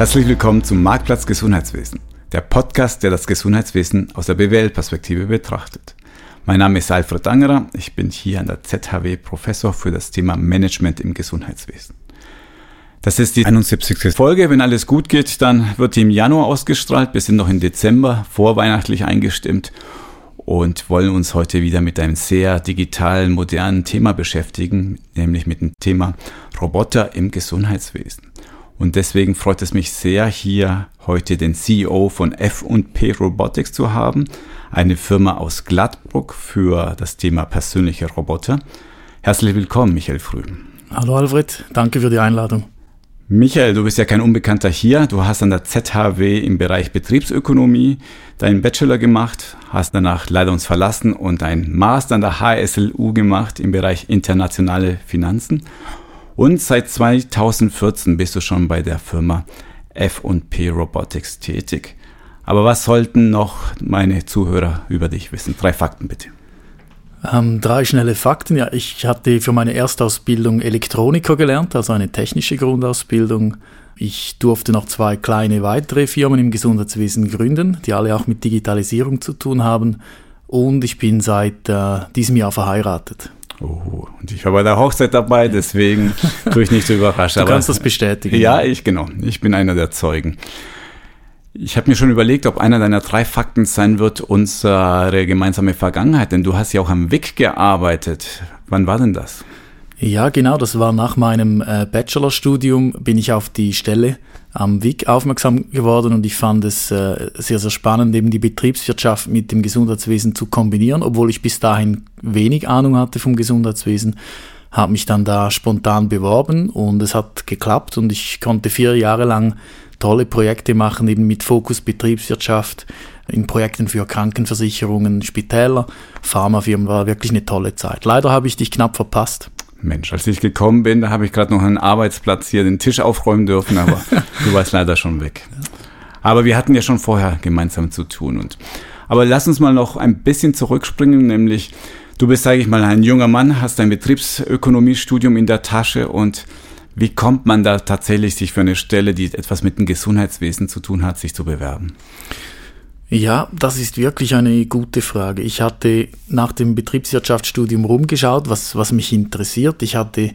Herzlich willkommen zum Marktplatz Gesundheitswesen, der Podcast, der das Gesundheitswesen aus der BWL-Perspektive betrachtet. Mein Name ist Alfred Angerer, ich bin hier an der ZHW Professor für das Thema Management im Gesundheitswesen. Das ist die 71. Folge. Wenn alles gut geht, dann wird die im Januar ausgestrahlt. Wir sind noch im Dezember vorweihnachtlich eingestimmt und wollen uns heute wieder mit einem sehr digitalen, modernen Thema beschäftigen, nämlich mit dem Thema Roboter im Gesundheitswesen. Und deswegen freut es mich sehr, hier heute den CEO von F&P Robotics zu haben, eine Firma aus Gladbruck für das Thema persönliche Roboter. Herzlich willkommen, Michael Früh. Hallo Alfred, danke für die Einladung. Michael, du bist ja kein Unbekannter hier. Du hast an der ZHW im Bereich Betriebsökonomie deinen Bachelor gemacht, hast danach leider uns verlassen und einen Master an der HSLU gemacht im Bereich internationale Finanzen und seit 2014 bist du schon bei der Firma F&P Robotics tätig. Aber was sollten noch meine Zuhörer über dich wissen? Drei Fakten bitte. Ähm, drei schnelle Fakten. Ja, ich hatte für meine Erstausbildung Elektroniker gelernt, also eine technische Grundausbildung. Ich durfte noch zwei kleine weitere Firmen im Gesundheitswesen gründen, die alle auch mit Digitalisierung zu tun haben. Und ich bin seit äh, diesem Jahr verheiratet. Oh, und ich war bei der Hochzeit dabei, deswegen tue ich nicht so überrascht. Du kannst das bestätigen. Ja, ich genau. Ich bin einer der Zeugen. Ich habe mir schon überlegt, ob einer deiner drei Fakten sein wird unsere gemeinsame Vergangenheit, denn du hast ja auch am WIC gearbeitet. Wann war denn das? Ja, genau, das war nach meinem äh, Bachelorstudium, bin ich auf die Stelle am WIC aufmerksam geworden und ich fand es äh, sehr, sehr spannend, eben die Betriebswirtschaft mit dem Gesundheitswesen zu kombinieren, obwohl ich bis dahin wenig Ahnung hatte vom Gesundheitswesen, habe mich dann da spontan beworben und es hat geklappt und ich konnte vier Jahre lang tolle Projekte machen, eben mit Fokus Betriebswirtschaft, in Projekten für Krankenversicherungen, Spitäler, Pharmafirmen, war wirklich eine tolle Zeit. Leider habe ich dich knapp verpasst. Mensch, als ich gekommen bin, da habe ich gerade noch einen Arbeitsplatz hier, den Tisch aufräumen dürfen, aber du warst leider schon weg. Aber wir hatten ja schon vorher gemeinsam zu tun. Und, aber lass uns mal noch ein bisschen zurückspringen, nämlich du bist, sage ich mal, ein junger Mann, hast ein Betriebsökonomiestudium in der Tasche und wie kommt man da tatsächlich, sich für eine Stelle, die etwas mit dem Gesundheitswesen zu tun hat, sich zu bewerben? Ja, das ist wirklich eine gute Frage. Ich hatte nach dem Betriebswirtschaftsstudium rumgeschaut, was, was mich interessiert. Ich hatte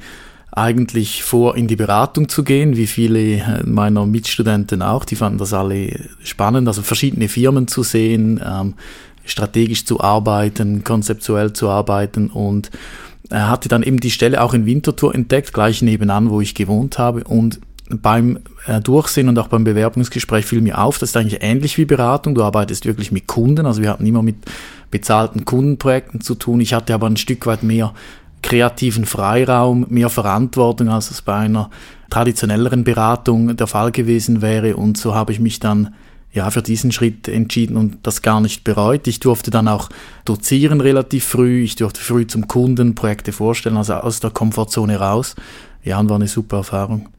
eigentlich vor, in die Beratung zu gehen, wie viele meiner Mitstudenten auch. Die fanden das alle spannend, also verschiedene Firmen zu sehen, ähm, strategisch zu arbeiten, konzeptuell zu arbeiten und er hatte dann eben die Stelle auch in Winterthur entdeckt, gleich nebenan, wo ich gewohnt habe und beim äh, Durchsehen und auch beim Bewerbungsgespräch fiel mir auf, das ist eigentlich ähnlich wie Beratung. Du arbeitest wirklich mit Kunden, also wir hatten immer mit bezahlten Kundenprojekten zu tun. Ich hatte aber ein Stück weit mehr kreativen Freiraum, mehr Verantwortung, als es bei einer traditionelleren Beratung der Fall gewesen wäre. Und so habe ich mich dann ja für diesen Schritt entschieden und das gar nicht bereut. Ich durfte dann auch dozieren relativ früh. Ich durfte früh zum Kunden Projekte vorstellen, also aus der Komfortzone raus. Ja, und war eine super Erfahrung.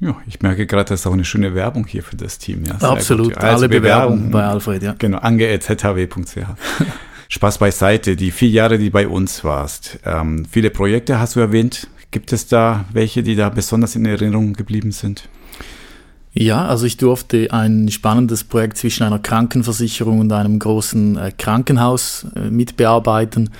Ja, ich merke gerade, das ist auch eine schöne Werbung hier für das Team. Ja, Absolut, also alle Bewerbungen bei Alfred, ja. Genau, ange.zhw.ch. Spaß beiseite, die vier Jahre, die bei uns warst. Ähm, viele Projekte hast du erwähnt. Gibt es da welche, die da besonders in Erinnerung geblieben sind? Ja, also ich durfte ein spannendes Projekt zwischen einer Krankenversicherung und einem großen äh, Krankenhaus äh, mitbearbeiten,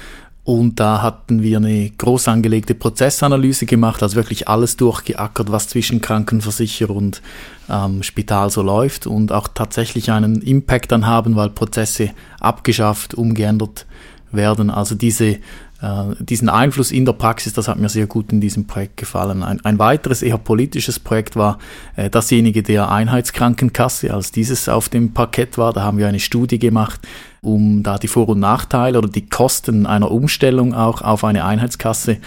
und da hatten wir eine groß angelegte Prozessanalyse gemacht, also wirklich alles durchgeackert, was zwischen Krankenversicherer und ähm, Spital so läuft und auch tatsächlich einen Impact dann haben, weil Prozesse abgeschafft, umgeändert werden. Also diese diesen Einfluss in der Praxis, das hat mir sehr gut in diesem Projekt gefallen. Ein, ein weiteres eher politisches Projekt war äh, dasjenige der Einheitskrankenkasse, als dieses auf dem Parkett war. Da haben wir eine Studie gemacht, um da die Vor- und Nachteile oder die Kosten einer Umstellung auch auf eine Einheitskasse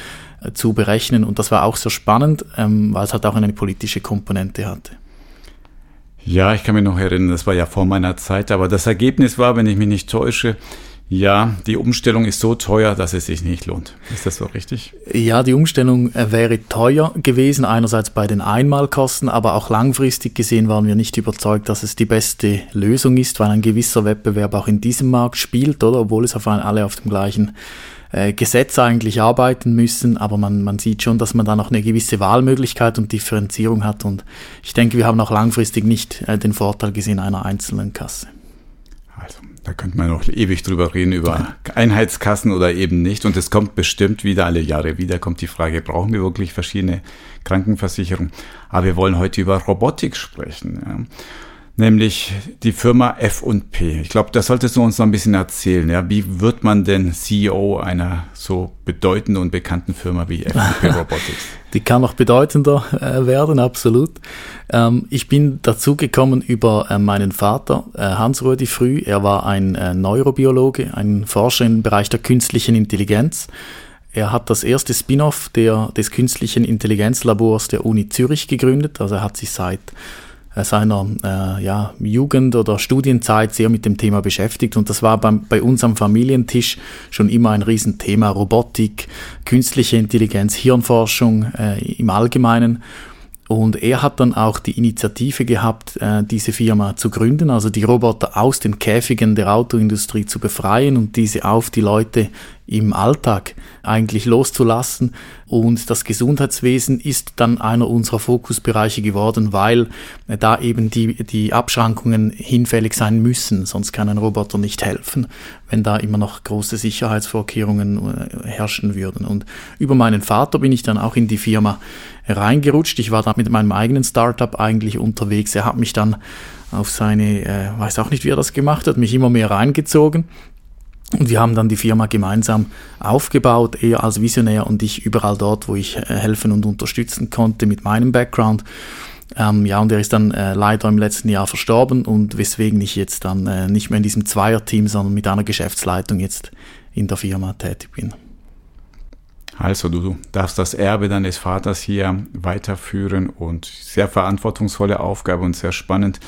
äh, zu berechnen. Und das war auch sehr spannend, ähm, weil es halt auch eine politische Komponente hatte. Ja, ich kann mich noch erinnern, das war ja vor meiner Zeit, aber das Ergebnis war, wenn ich mich nicht täusche, ja, die Umstellung ist so teuer, dass es sich nicht lohnt. Ist das so richtig? Ja, die Umstellung äh, wäre teuer gewesen, einerseits bei den Einmalkosten, aber auch langfristig gesehen waren wir nicht überzeugt, dass es die beste Lösung ist, weil ein gewisser Wettbewerb auch in diesem Markt spielt, oder? Obwohl es auf alle auf dem gleichen äh, Gesetz eigentlich arbeiten müssen, aber man, man sieht schon, dass man da noch eine gewisse Wahlmöglichkeit und Differenzierung hat und ich denke, wir haben auch langfristig nicht äh, den Vorteil gesehen einer einzelnen Kasse. Da könnte man noch ewig drüber reden, über Einheitskassen oder eben nicht. Und es kommt bestimmt wieder alle Jahre wieder, kommt die Frage, brauchen wir wirklich verschiedene Krankenversicherungen? Aber wir wollen heute über Robotik sprechen. Ja nämlich die Firma F&P. Ich glaube, das solltest du uns noch ein bisschen erzählen. Ja? Wie wird man denn CEO einer so bedeutenden und bekannten Firma wie F&P Robotics? Die kann noch bedeutender äh, werden, absolut. Ähm, ich bin dazugekommen über äh, meinen Vater, äh, Hans-Rödi Früh. Er war ein Neurobiologe, ein Forscher im Bereich der künstlichen Intelligenz. Er hat das erste Spin-off des künstlichen Intelligenzlabors der Uni Zürich gegründet. Also er hat sich seit seiner äh, ja, Jugend oder Studienzeit sehr mit dem Thema beschäftigt und das war beim, bei uns am Familientisch schon immer ein Riesenthema, Robotik, künstliche Intelligenz, Hirnforschung äh, im Allgemeinen. Und er hat dann auch die Initiative gehabt, äh, diese Firma zu gründen, also die Roboter aus den Käfigen der Autoindustrie zu befreien und diese auf die Leute im Alltag eigentlich loszulassen. Und das Gesundheitswesen ist dann einer unserer Fokusbereiche geworden, weil da eben die, die Abschrankungen hinfällig sein müssen, sonst kann ein Roboter nicht helfen, wenn da immer noch große Sicherheitsvorkehrungen äh, herrschen würden. Und über meinen Vater bin ich dann auch in die Firma reingerutscht. Ich war da mit meinem eigenen Startup eigentlich unterwegs. Er hat mich dann auf seine, äh, weiß auch nicht, wie er das gemacht hat, mich immer mehr reingezogen. Und wir haben dann die Firma gemeinsam aufgebaut, eher als Visionär und ich überall dort, wo ich äh, helfen und unterstützen konnte mit meinem Background. Ähm, ja, und er ist dann äh, leider im letzten Jahr verstorben und weswegen ich jetzt dann äh, nicht mehr in diesem Zweierteam, sondern mit einer Geschäftsleitung jetzt in der Firma tätig bin. Also du darfst das Erbe deines Vaters hier weiterführen und sehr verantwortungsvolle Aufgabe und sehr spannend.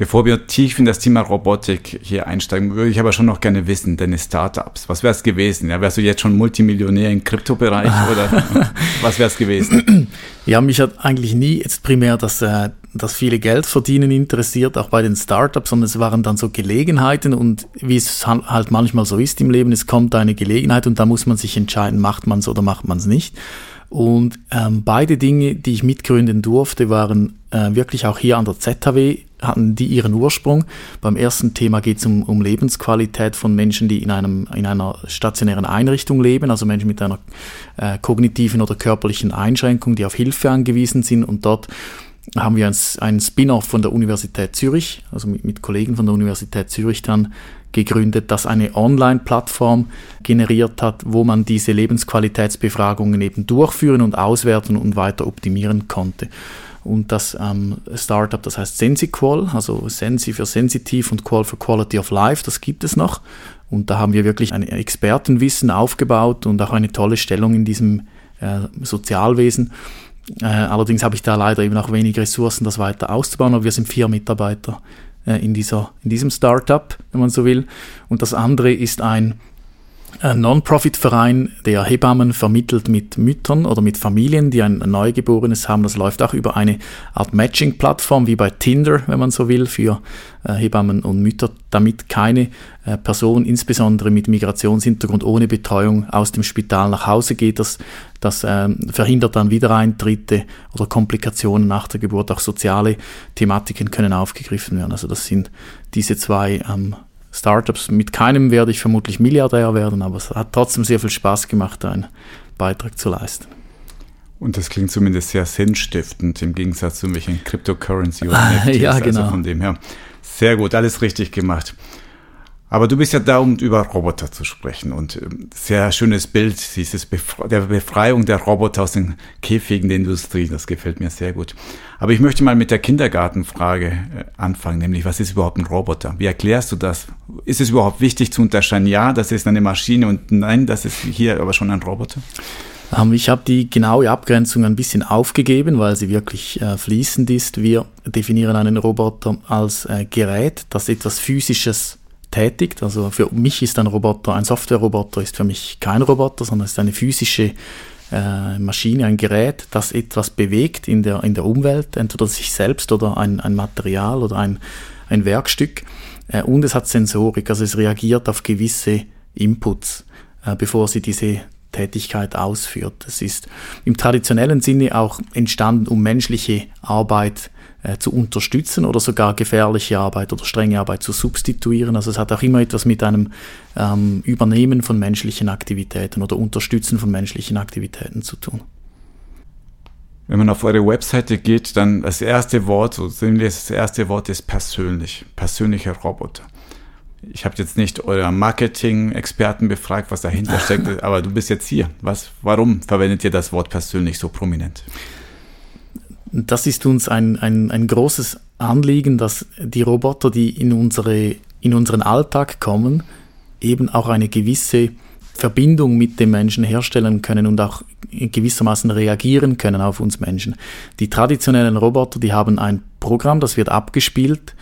Bevor wir tief in das Thema Robotik hier einsteigen, würde ich aber schon noch gerne wissen, deine Startups, was wäre es gewesen? Ja, wärst du jetzt schon Multimillionär im Kryptobereich oder was wäre es gewesen? Ja, mich hat eigentlich nie jetzt primär das, äh, das viele Geld verdienen interessiert, auch bei den Startups, sondern es waren dann so Gelegenheiten und wie es halt manchmal so ist im Leben, es kommt eine Gelegenheit und da muss man sich entscheiden, macht man es oder macht man es nicht. Und ähm, beide Dinge, die ich mitgründen durfte, waren äh, wirklich auch hier an der ZHW, hatten die ihren Ursprung. Beim ersten Thema geht es um, um Lebensqualität von Menschen, die in, einem, in einer stationären Einrichtung leben, also Menschen mit einer äh, kognitiven oder körperlichen Einschränkung, die auf Hilfe angewiesen sind. Und dort haben wir einen Spin-off von der Universität Zürich, also mit, mit Kollegen von der Universität Zürich dann gegründet, das eine Online-Plattform generiert hat, wo man diese Lebensqualitätsbefragungen eben durchführen und auswerten und weiter optimieren konnte. Und das ähm, Startup, das heißt SensiQual, also Sensi für Sensitiv und Qual für Quality of Life, das gibt es noch. Und da haben wir wirklich ein Expertenwissen aufgebaut und auch eine tolle Stellung in diesem äh, Sozialwesen. Äh, allerdings habe ich da leider eben auch wenig Ressourcen, das weiter auszubauen, aber wir sind vier Mitarbeiter in, dieser, in diesem Startup, wenn man so will. Und das andere ist ein ein Non-Profit-Verein, der Hebammen vermittelt mit Müttern oder mit Familien, die ein Neugeborenes haben. Das läuft auch über eine Art Matching-Plattform, wie bei Tinder, wenn man so will, für äh, Hebammen und Mütter, damit keine äh, Person, insbesondere mit Migrationshintergrund, ohne Betreuung aus dem Spital nach Hause geht. Das, das ähm, verhindert dann Wiedereintritte oder Komplikationen nach der Geburt. Auch soziale Thematiken können aufgegriffen werden. Also das sind diese zwei ähm, Startups. Mit keinem werde ich vermutlich Milliardär werden, aber es hat trotzdem sehr viel Spaß gemacht, einen Beitrag zu leisten. Und das klingt zumindest sehr sinnstiftend im Gegensatz zu welchen Cryptocurrency oder NFTs. ja, genau. Also von dem her. Sehr gut, alles richtig gemacht. Aber du bist ja da, um über Roboter zu sprechen. Und ähm, sehr schönes Bild, dieses Befre der Befreiung der Roboter aus den Käfigen der Industrie. Das gefällt mir sehr gut. Aber ich möchte mal mit der Kindergartenfrage äh, anfangen, nämlich was ist überhaupt ein Roboter? Wie erklärst du das? Ist es überhaupt wichtig zu unterscheiden? Ja, das ist eine Maschine und nein, das ist hier aber schon ein Roboter? Ähm, ich habe die genaue Abgrenzung ein bisschen aufgegeben, weil sie wirklich äh, fließend ist. Wir definieren einen Roboter als äh, Gerät, das etwas Physisches tätigt. Also für mich ist ein Roboter, ein Software-Roboter ist für mich kein Roboter, sondern ist eine physische äh, Maschine, ein Gerät, das etwas bewegt in der, in der Umwelt, entweder sich selbst oder ein, ein Material oder ein, ein Werkstück. Äh, und es hat Sensorik, also es reagiert auf gewisse Inputs. äh, bevor sie diese Tätigkeit ausführt. Es ist im traditionellen Sinne auch entstanden, um menschliche Arbeit äh, zu unterstützen oder sogar gefährliche Arbeit oder strenge Arbeit zu substituieren. Also es hat auch immer etwas mit einem ähm, Übernehmen von menschlichen Aktivitäten oder Unterstützen von menschlichen Aktivitäten zu tun. Wenn man auf eure Webseite geht, dann das erste Wort, so sinnlich das erste Wort ist persönlich, persönlicher Roboter. Ich habe jetzt nicht euer Marketing-Experten befragt, was dahinter steckt, aber du bist jetzt hier. Was, warum verwendet ihr das Wort persönlich so prominent? Das ist uns ein, ein, ein großes Anliegen, dass die Roboter, die in, unsere, in unseren Alltag kommen, eben auch eine gewisse Verbindung mit dem Menschen herstellen können und auch gewissermaßen reagieren können auf uns Menschen. Die traditionellen Roboter, die haben ein Programm, das wird abgespielt,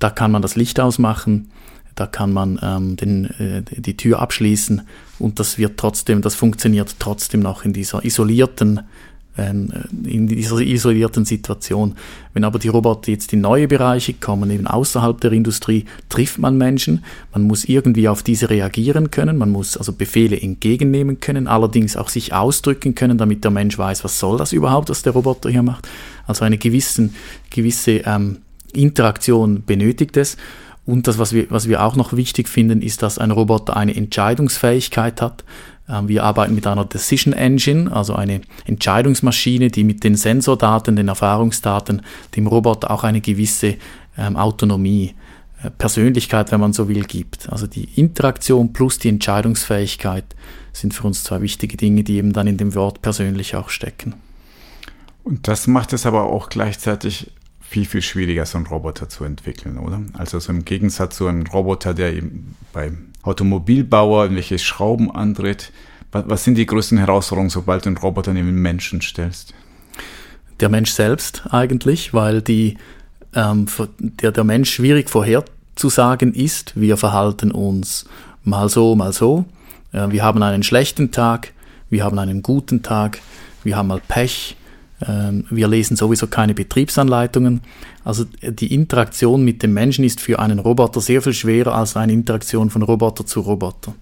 da kann man das Licht ausmachen, da kann man ähm, den, äh, die Tür abschließen und das wird trotzdem, das funktioniert trotzdem noch in dieser isolierten in dieser isolierten Situation. Wenn aber die Roboter jetzt in neue Bereiche kommen, eben außerhalb der Industrie, trifft man Menschen. Man muss irgendwie auf diese reagieren können. Man muss also Befehle entgegennehmen können, allerdings auch sich ausdrücken können, damit der Mensch weiß, was soll das überhaupt, was der Roboter hier macht. Also eine gewissen, gewisse ähm, Interaktion benötigt es. Und das, was wir, was wir auch noch wichtig finden, ist, dass ein Roboter eine Entscheidungsfähigkeit hat. Ähm, wir arbeiten mit einer Decision Engine, also eine Entscheidungsmaschine, die mit den Sensordaten, den Erfahrungsdaten dem Roboter auch eine gewisse ähm, Autonomie, äh, Persönlichkeit, wenn man so will, gibt. Also die Interaktion plus die Entscheidungsfähigkeit sind für uns zwei wichtige Dinge, die eben dann in dem Wort persönlich auch stecken. Und das macht es aber auch gleichzeitig viel, viel schwieriger, so einen Roboter zu entwickeln, oder? Also so im Gegensatz zu einem Roboter, der eben beim Automobilbauer irgendwelche Schrauben andreht. Was sind die größten Herausforderungen, sobald du einen Roboter neben den Menschen stellst? Der Mensch selbst eigentlich, weil die, ähm, der, der Mensch schwierig vorherzusagen ist. Wir verhalten uns mal so, mal so. Äh, wir haben einen schlechten Tag, wir haben einen guten Tag, wir haben mal Pech, wir lesen sowieso keine Betriebsanleitungen. Also die Interaktion mit dem Menschen ist für einen Roboter sehr viel schwerer als eine Interaktion von Roboter zu Roboter.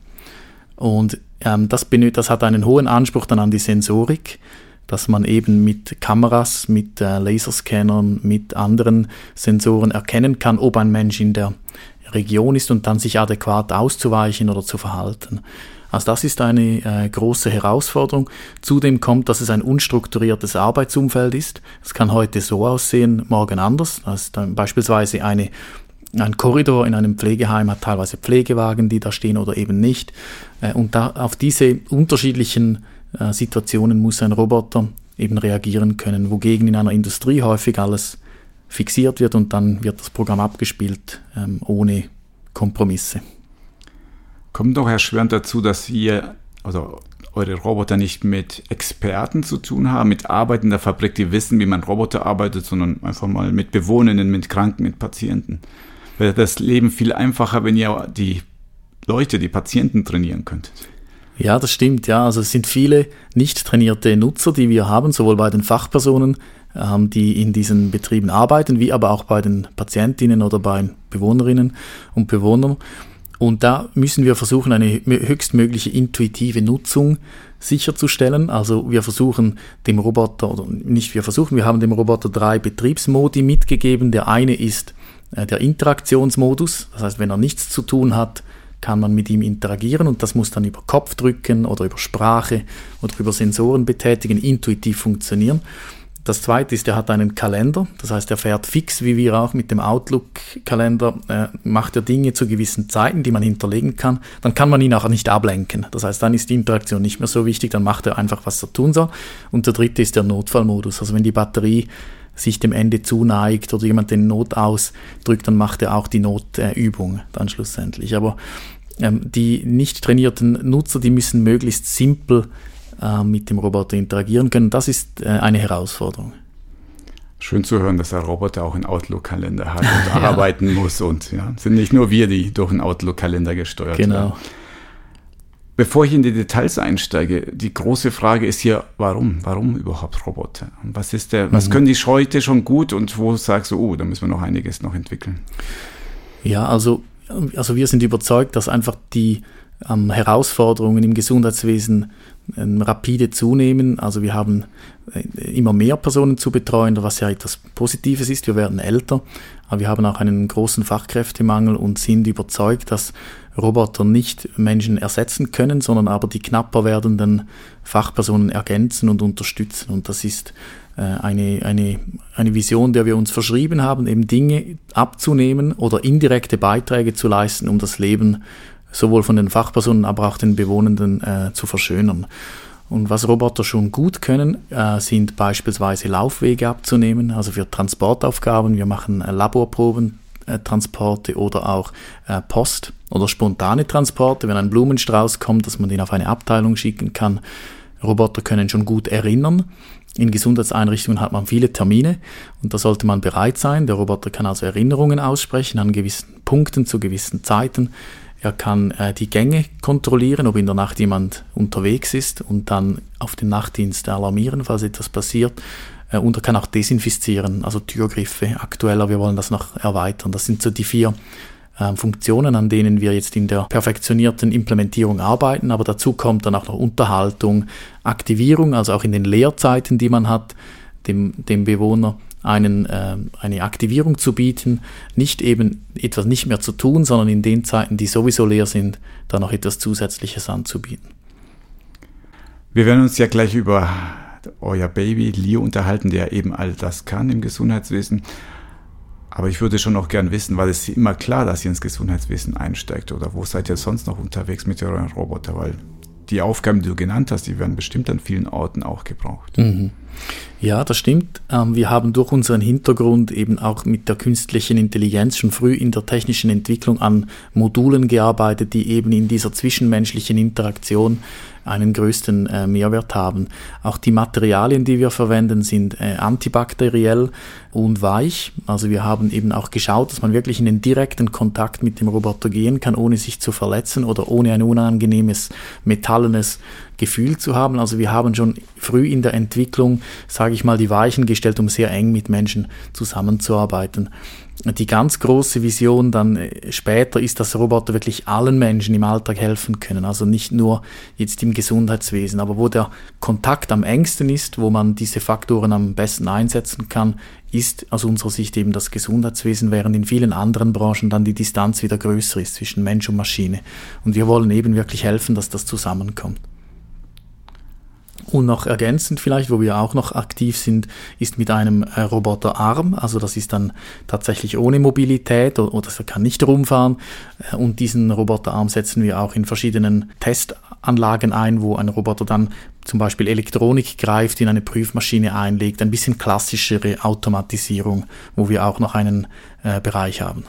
Und ähm, das, das, hat einen hohen Anspruch dann an die Sensorik, dass man eben mit Kameras, mit äh, Laserscannern, mit anderen Sensoren erkennen kann, ob ein Mensch in der Region ist und dann sich adäquat auszuweichen oder zu verhalten. Also das ist eine äh, große Herausforderung. Zudem kommt, dass es ein unstrukturiertes Arbeitsumfeld ist. Es kann heute so aussehen, morgen anders. Also beispielsweise eine, ein Korridor in einem Pflegeheim hat teilweise Pflegewagen, die da stehen oder eben nicht. Äh, und da, auf diese unterschiedlichen äh, Situationen muss ein Roboter eben reagieren können, wogegen in einer Industrie häufig alles fixiert wird und dann wird das Programm abgespielt ähm, ohne Kompromisse. Kommt doch erschwerend dazu, dass ihr, also eure Roboter nicht mit Experten zu tun haben, mit Arbeiten in der Fabrik, die wissen, wie man Roboter arbeitet, sondern einfach mal mit Bewohnenden, mit Kranken, mit Patienten. Wäre das Leben viel einfacher, wenn ihr die Leute, die Patienten trainieren könntet. Ja, das stimmt, ja. Also es sind viele nicht trainierte Nutzer, die wir haben, sowohl bei den Fachpersonen, ähm, die in diesen Betrieben arbeiten, wie aber auch bei den Patientinnen oder bei Bewohnerinnen und Bewohnern. Und da müssen wir versuchen, eine höchstmögliche intuitive Nutzung sicherzustellen. Also wir versuchen dem Roboter, oder nicht wir versuchen, wir haben dem Roboter drei Betriebsmodi mitgegeben. Der eine ist äh, der Interaktionsmodus. Das heißt, wenn er nichts zu tun hat, kann man mit ihm interagieren und das muss dann über Kopfdrücken oder über Sprache oder über Sensoren betätigen, intuitiv funktionieren. Das zweite ist, er hat einen Kalender, das heißt, er fährt fix, wie wir auch mit dem Outlook-Kalender, äh, macht er Dinge zu gewissen Zeiten, die man hinterlegen kann. Dann kann man ihn auch nicht ablenken. Das heißt, dann ist die Interaktion nicht mehr so wichtig, dann macht er einfach, was er tun soll. Und der dritte ist der Notfallmodus. Also wenn die Batterie sich dem Ende zuneigt oder jemand den Not ausdrückt, dann macht er auch die Notübung dann schlussendlich. Aber ähm, die nicht trainierten Nutzer, die müssen möglichst simpel äh, mit dem Roboter interagieren können. Das ist äh, eine Herausforderung. Schön zu hören, dass der Roboter auch einen Outlook-Kalender hat und ja. arbeiten muss. Und ja, sind nicht nur wir, die durch einen Outlook-Kalender gesteuert genau. werden. Bevor ich in die Details einsteige, die große Frage ist hier, warum? Warum überhaupt Roboter? Und was ist der, was mhm. können die heute schon gut und wo sagst du, oh, da müssen wir noch einiges noch entwickeln? Ja, also, also wir sind überzeugt, dass einfach die ähm, Herausforderungen im Gesundheitswesen ähm, rapide zunehmen. Also wir haben äh, immer mehr Personen zu betreuen, was ja etwas Positives ist. Wir werden älter, aber wir haben auch einen großen Fachkräftemangel und sind überzeugt, dass Roboter nicht Menschen ersetzen können, sondern aber die knapper werdenden Fachpersonen ergänzen und unterstützen. Und das ist äh, eine, eine, eine Vision, der wir uns verschrieben haben, eben Dinge abzunehmen oder indirekte Beiträge zu leisten, um das Leben sowohl von den Fachpersonen, aber auch den Bewohnenden äh, zu verschönern. Und was Roboter schon gut können, äh, sind beispielsweise Laufwege abzunehmen, also für Transportaufgaben. Wir machen äh, Laborproben, äh, oder auch äh, Post oder spontane Transporte, wenn ein Blumenstrauß kommt, dass man den auf eine Abteilung schicken kann. Roboter können schon gut erinnern. In Gesundheitseinrichtungen hat man viele Termine und da sollte man bereit sein. Der Roboter kann also Erinnerungen aussprechen an gewissen Punkten zu gewissen Zeiten. Er kann äh, die Gänge kontrollieren, ob in der Nacht jemand unterwegs ist und dann auf den Nachtdienst alarmieren, falls etwas passiert. Äh, und er kann auch desinfizieren, also Türgriffe aktueller. Wir wollen das noch erweitern. Das sind so die vier äh, Funktionen, an denen wir jetzt in der perfektionierten Implementierung arbeiten. Aber dazu kommt dann auch noch Unterhaltung, Aktivierung, also auch in den Leerzeiten, die man hat, dem, dem Bewohner einen, äh, eine Aktivierung zu bieten, nicht eben etwas nicht mehr zu tun, sondern in den Zeiten, die sowieso leer sind, da noch etwas Zusätzliches anzubieten. Wir werden uns ja gleich über euer Baby Leo unterhalten, der eben all das kann im Gesundheitswesen. Aber ich würde schon noch gern wissen, war es immer klar, dass ihr ins Gesundheitswesen einsteigt oder wo seid ihr sonst noch unterwegs mit euren Roboter? Weil die Aufgaben, die du genannt hast, die werden bestimmt an vielen Orten auch gebraucht. Mhm. Ja, das stimmt. Ähm, wir haben durch unseren Hintergrund eben auch mit der künstlichen Intelligenz schon früh in der technischen Entwicklung an Modulen gearbeitet, die eben in dieser zwischenmenschlichen Interaktion einen größten äh, Mehrwert haben. Auch die Materialien, die wir verwenden, sind äh, antibakteriell und weich. Also wir haben eben auch geschaut, dass man wirklich in den direkten Kontakt mit dem Roboter gehen kann, ohne sich zu verletzen oder ohne ein unangenehmes metallenes Gefühl zu haben. Also wir haben schon früh in der Entwicklung, sage ich mal, die Weichen gestellt, um sehr eng mit Menschen zusammenzuarbeiten. Die ganz große Vision dann äh, später ist, dass Roboter wirklich allen Menschen im Alltag helfen können. Also nicht nur jetzt im Gesundheitswesen, aber wo der Kontakt am engsten ist, wo man diese Faktoren am besten einsetzen kann, ist aus unserer Sicht eben das Gesundheitswesen, während in vielen anderen Branchen dann die Distanz wieder größer ist zwischen Mensch und Maschine. Und wir wollen eben wirklich helfen, dass das zusammenkommt. Und noch ergänzend vielleicht, wo wir auch noch aktiv sind, ist mit einem äh, Roboterarm. Also das ist dann tatsächlich ohne Mobilität oder, oder er kann nicht rumfahren. Äh, und diesen Roboterarm setzen wir auch in verschiedenen Testanlagen ein, wo ein Roboter dann zum Beispiel Elektronik greift, in eine Prüfmaschine einlegt. Ein bisschen klassischere Automatisierung, wo wir auch noch einen äh, Bereich haben.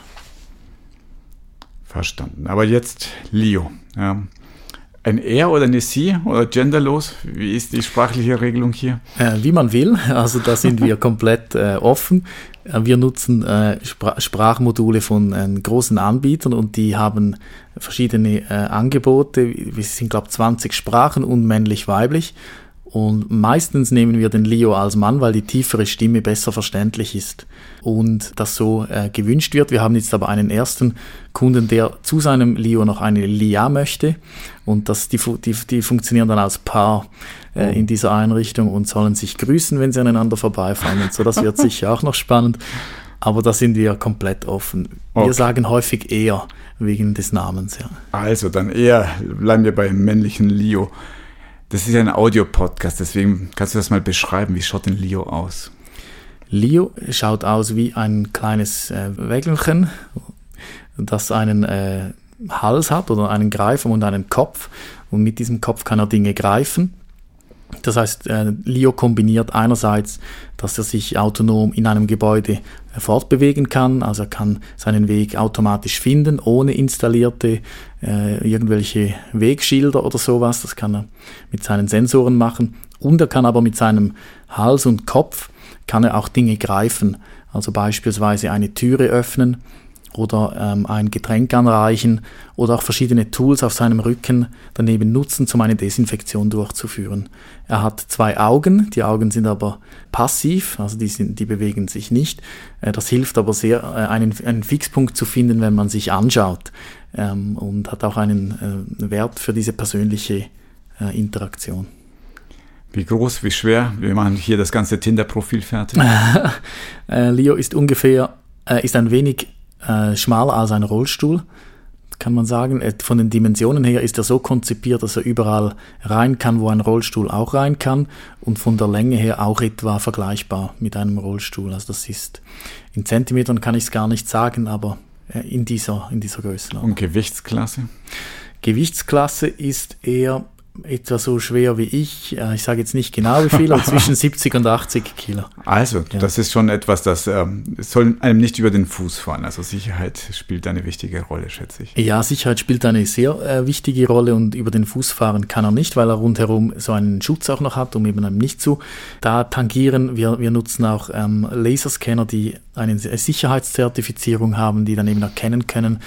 Verstanden. Aber jetzt Leo. Ja ein Er oder eine Sie oder genderlos? Wie ist die sprachliche Regelung hier? Äh, wie man will, also da sind wir komplett äh, offen. Äh, wir nutzen äh, Spr Sprachmodule von äh, großen Anbietern und die haben verschiedene äh, Angebote. Wir sind, glaube ich, 20 Sprachen und männlich-weiblich. Und meistens nehmen wir den Leo als Mann, weil die tiefere Stimme besser verständlich ist und das so äh, gewünscht wird. Wir haben jetzt aber einen ersten Kunden, der zu seinem Leo noch eine Lia möchte und das, die, die, die funktionieren dann als Paar äh, in dieser Einrichtung und sollen sich grüßen, wenn sie aneinander vorbeifahren und so. Das wird sicher auch noch spannend. Aber da sind wir komplett offen. Wir okay. sagen häufig eher wegen des Namens. Ja. Also dann eher bleiben wir beim männlichen Leo. Das ist ja ein Audio-Podcast, deswegen kannst du das mal beschreiben. Wie schaut denn Leo aus? Leo schaut aus wie ein kleines äh, Wägelchen, das einen äh, Hals hat oder einen Greifer und einen Kopf. Und mit diesem Kopf kann er Dinge greifen. Das heißt, äh, Leo kombiniert einerseits, dass er sich autonom in einem Gebäude äh, fortbewegen kann, also er kann seinen Weg automatisch finden, ohne installierte äh, irgendwelche Wegschilder oder sowas. Das kann er mit seinen Sensoren machen. Und er kann aber mit seinem Hals und Kopf kann er auch Dinge greifen, also beispielsweise eine Türe öffnen oder ähm, ein Getränk anreichen oder auch verschiedene Tools auf seinem Rücken daneben nutzen, um eine Desinfektion durchzuführen. Er hat zwei Augen, die Augen sind aber passiv, also die, sind, die bewegen sich nicht. Äh, das hilft aber sehr, äh, einen, einen Fixpunkt zu finden, wenn man sich anschaut ähm, und hat auch einen äh, Wert für diese persönliche äh, Interaktion. Wie groß, wie schwer? Wir machen hier das ganze Tinder-Profil fertig. Äh, Leo ist ungefähr, äh, ist ein wenig äh, schmaler als ein Rollstuhl, kann man sagen. Äh, von den Dimensionen her ist er so konzipiert, dass er überall rein kann, wo ein Rollstuhl auch rein kann und von der Länge her auch etwa vergleichbar mit einem Rollstuhl. Also das ist in Zentimetern kann ich es gar nicht sagen, aber äh, in dieser, in dieser Größe. Und Gewichtsklasse? Gewichtsklasse ist eher etwa so schwer wie ich. Äh, ich sage jetzt nicht genau wie viel, aber zwischen 70 und 80 Kilo. Also, ja. das ist schon etwas, das ähm, soll einem nicht über den Fuß fahren. Also Sicherheit spielt eine wichtige Rolle, schätze ich. Ja, Sicherheit spielt eine sehr äh, wichtige Rolle und über den Fuß fahren kann er nicht, weil er rundherum so einen Schutz auch noch hat, um eben einem nicht zu da tangieren. Wir, wir nutzen auch ähm, Laserscanner, die eine Sicherheitszertifizierung haben, die dann eben erkennen können,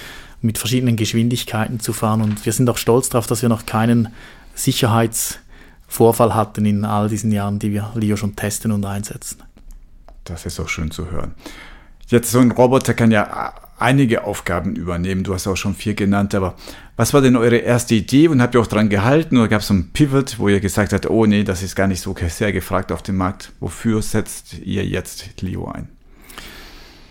mit verschiedenen Geschwindigkeiten zu fahren. Und wir sind auch stolz darauf, dass wir noch keinen Sicherheitsvorfall hatten in all diesen Jahren, die wir Leo schon testen und einsetzen. Das ist auch schön zu hören. Jetzt so ein Roboter kann ja einige Aufgaben übernehmen. Du hast auch schon vier genannt, aber was war denn eure erste Idee und habt ihr auch dran gehalten oder gab es so ein Pivot, wo ihr gesagt habt, oh nee, das ist gar nicht so sehr gefragt auf dem Markt. Wofür setzt ihr jetzt Leo ein?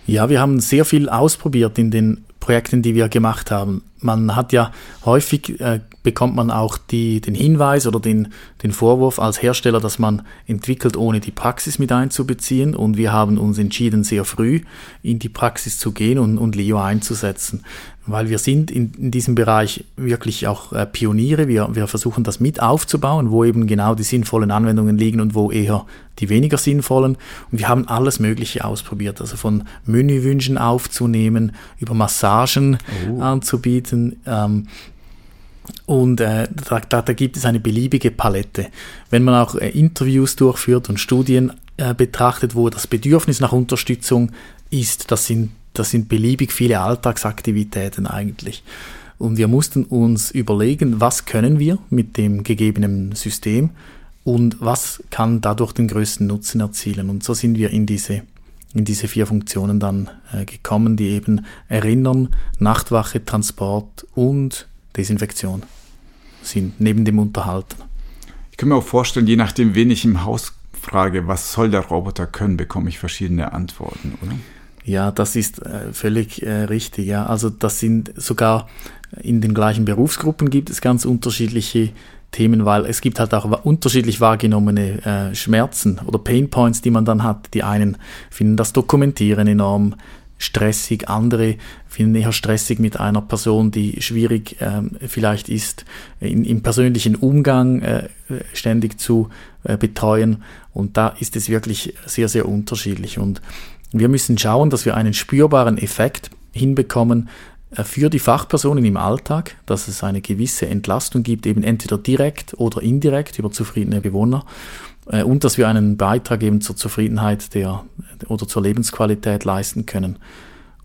Ja, wir haben sehr viel ausprobiert in den Projekten, die wir gemacht haben. Man hat ja häufig äh, bekommt man auch die, den Hinweis oder den, den Vorwurf als Hersteller, dass man entwickelt, ohne die Praxis mit einzubeziehen. Und wir haben uns entschieden, sehr früh in die Praxis zu gehen und, und Leo einzusetzen weil wir sind in, in diesem Bereich wirklich auch äh, Pioniere. Wir, wir versuchen das mit aufzubauen, wo eben genau die sinnvollen Anwendungen liegen und wo eher die weniger sinnvollen. Und wir haben alles Mögliche ausprobiert, also von Menüwünschen aufzunehmen, über Massagen oh. anzubieten. Ähm, und äh, da, da, da, gibt es eine beliebige Palette. Wenn man auch äh, Interviews durchführt und Studien äh, betrachtet, wo das Bedürfnis nach Unterstützung ist, das sind das sind beliebig viele Alltagsaktivitäten eigentlich. Und wir mussten uns überlegen, was können wir mit dem gegebenen System und was kann dadurch den größten Nutzen erzielen. Und so sind wir in diese, in diese vier Funktionen dann äh, gekommen, die eben Erinnern, Nachtwache, Transport und Desinfektion sind, neben dem Unterhalten. Ich kann mir auch vorstellen, je nachdem, wen ich im Haus frage, was soll der Roboter können, bekomme ich verschiedene Antworten, oder? Ja, das ist äh, völlig äh, richtig. Ja. Also das sind sogar in den gleichen Berufsgruppen gibt es ganz unterschiedliche Themen, weil es gibt halt auch unterschiedlich wahrgenommene äh, Schmerzen oder Pain Points, die man dann hat. Die einen finden das Dokumentieren enorm stressig, andere finden eher stressig mit einer Person, die schwierig ähm, vielleicht ist, in, im persönlichen Umgang äh, ständig zu äh, betreuen. Und da ist es wirklich sehr, sehr unterschiedlich. Und wir müssen schauen, dass wir einen spürbaren Effekt hinbekommen äh, für die Fachpersonen im Alltag, dass es eine gewisse Entlastung gibt, eben entweder direkt oder indirekt über zufriedene Bewohner äh, und dass wir einen Beitrag eben zur Zufriedenheit der oder zur Lebensqualität leisten können.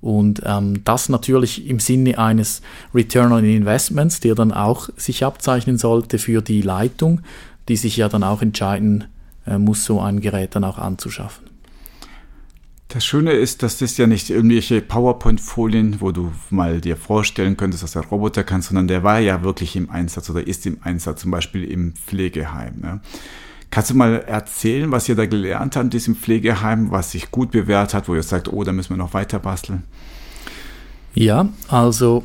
Und ähm, das natürlich im Sinne eines Return on Investments, der dann auch sich abzeichnen sollte für die Leitung, die sich ja dann auch entscheiden äh, muss, so ein Gerät dann auch anzuschaffen. Das Schöne ist, dass das ja nicht irgendwelche PowerPoint-Folien, wo du mal dir vorstellen könntest, dass der Roboter kann, sondern der war ja wirklich im Einsatz oder ist im Einsatz, zum Beispiel im Pflegeheim. Ne? Kannst du mal erzählen, was ihr da gelernt habt in diesem Pflegeheim, was sich gut bewährt hat, wo ihr sagt, oh, da müssen wir noch weiter basteln? Ja, also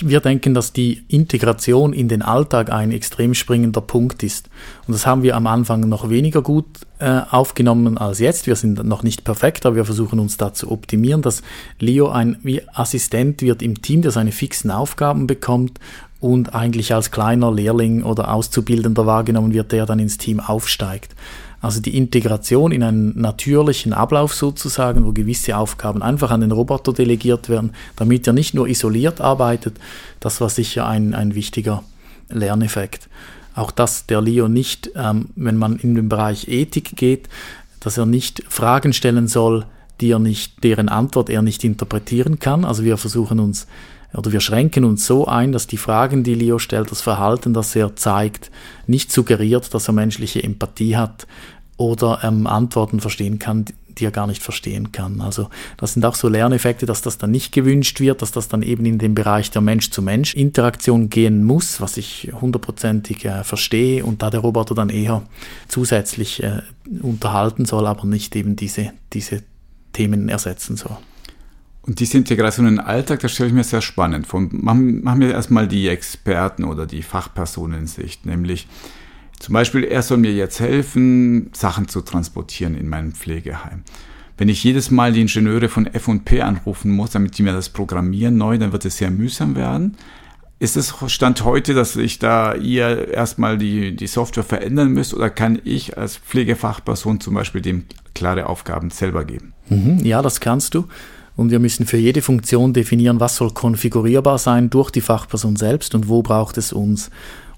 wir denken, dass die Integration in den Alltag ein extrem springender Punkt ist. Und das haben wir am Anfang noch weniger gut äh, aufgenommen als jetzt. Wir sind noch nicht perfekt, aber wir versuchen uns da zu optimieren, dass Leo ein wie Assistent wird im Team, der seine fixen Aufgaben bekommt und eigentlich als kleiner Lehrling oder Auszubildender wahrgenommen wird, der dann ins Team aufsteigt. Also die Integration in einen natürlichen Ablauf sozusagen, wo gewisse Aufgaben einfach an den Roboter delegiert werden, damit er nicht nur isoliert arbeitet, das war sicher ein, ein wichtiger Lerneffekt. Auch dass der Leo nicht, ähm, wenn man in den Bereich Ethik geht, dass er nicht Fragen stellen soll, die er nicht, deren Antwort er nicht interpretieren kann. Also wir versuchen uns oder wir schränken uns so ein, dass die Fragen, die Leo stellt, das Verhalten, das er zeigt, nicht suggeriert, dass er menschliche Empathie hat oder ähm, Antworten verstehen kann, die er gar nicht verstehen kann. Also das sind auch so Lerneffekte, dass das dann nicht gewünscht wird, dass das dann eben in den Bereich der Mensch-zu-Mensch-Interaktion gehen muss, was ich hundertprozentig äh, verstehe und da der Roboter dann eher zusätzlich äh, unterhalten soll, aber nicht eben diese, diese Themen ersetzen soll. Und diese Integration in den Alltag, das stelle ich mir sehr spannend vor. Machen, machen wir erstmal die Experten oder die Fachpersonen in Sicht, nämlich zum Beispiel, er soll mir jetzt helfen, Sachen zu transportieren in meinem Pflegeheim. Wenn ich jedes Mal die Ingenieure von F&P anrufen muss, damit die mir das programmieren neu, dann wird es sehr mühsam werden. Ist es Stand heute, dass ich da ihr erstmal die, die Software verändern müsst oder kann ich als Pflegefachperson zum Beispiel dem klare Aufgaben selber geben? Mhm, ja, das kannst du. Und wir müssen für jede Funktion definieren, was soll konfigurierbar sein durch die Fachperson selbst und wo braucht es uns.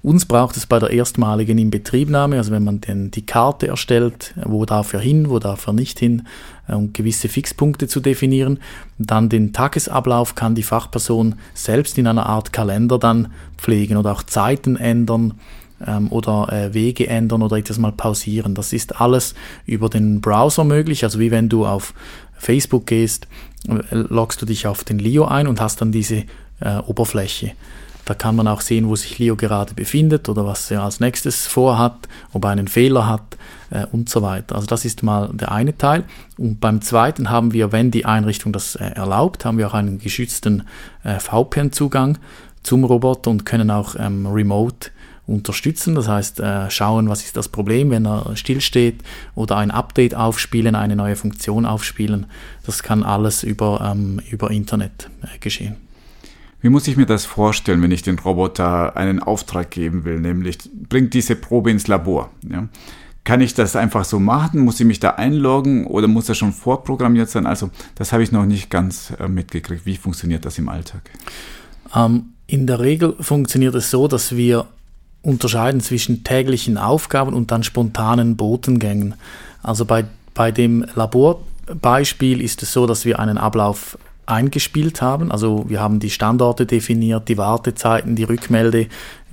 Uns braucht es bei der erstmaligen Inbetriebnahme, also wenn man denn die Karte erstellt, wo darf er hin, wo darf er nicht hin, äh, um gewisse Fixpunkte zu definieren. Dann den Tagesablauf kann die Fachperson selbst in einer Art Kalender dann pflegen oder auch Zeiten ändern ähm, oder äh, Wege ändern oder etwas mal pausieren. Das ist alles über den Browser möglich, also wie wenn du auf Facebook gehst, äh, loggst du dich auf den Lio ein und hast dann diese äh, Oberfläche. Da kann man auch sehen, wo sich Leo gerade befindet oder was er als nächstes vorhat, ob er einen Fehler hat äh, und so weiter. Also das ist mal der eine Teil. Und beim zweiten haben wir, wenn die Einrichtung das äh, erlaubt, haben wir auch einen geschützten äh, VPN-Zugang zum Roboter und können auch ähm, remote unterstützen. Das heißt, äh, schauen, was ist das Problem, wenn er stillsteht oder ein Update aufspielen, eine neue Funktion aufspielen. Das kann alles über, ähm, über Internet äh, geschehen. Wie muss ich mir das vorstellen, wenn ich den Roboter einen Auftrag geben will, nämlich bringt diese Probe ins Labor? Ja? Kann ich das einfach so machen? Muss ich mich da einloggen oder muss das schon vorprogrammiert sein? Also das habe ich noch nicht ganz äh, mitgekriegt. Wie funktioniert das im Alltag? Ähm, in der Regel funktioniert es so, dass wir unterscheiden zwischen täglichen Aufgaben und dann spontanen Botengängen. Also bei, bei dem Laborbeispiel ist es so, dass wir einen Ablauf eingespielt haben. Also wir haben die Standorte definiert, die Wartezeiten, die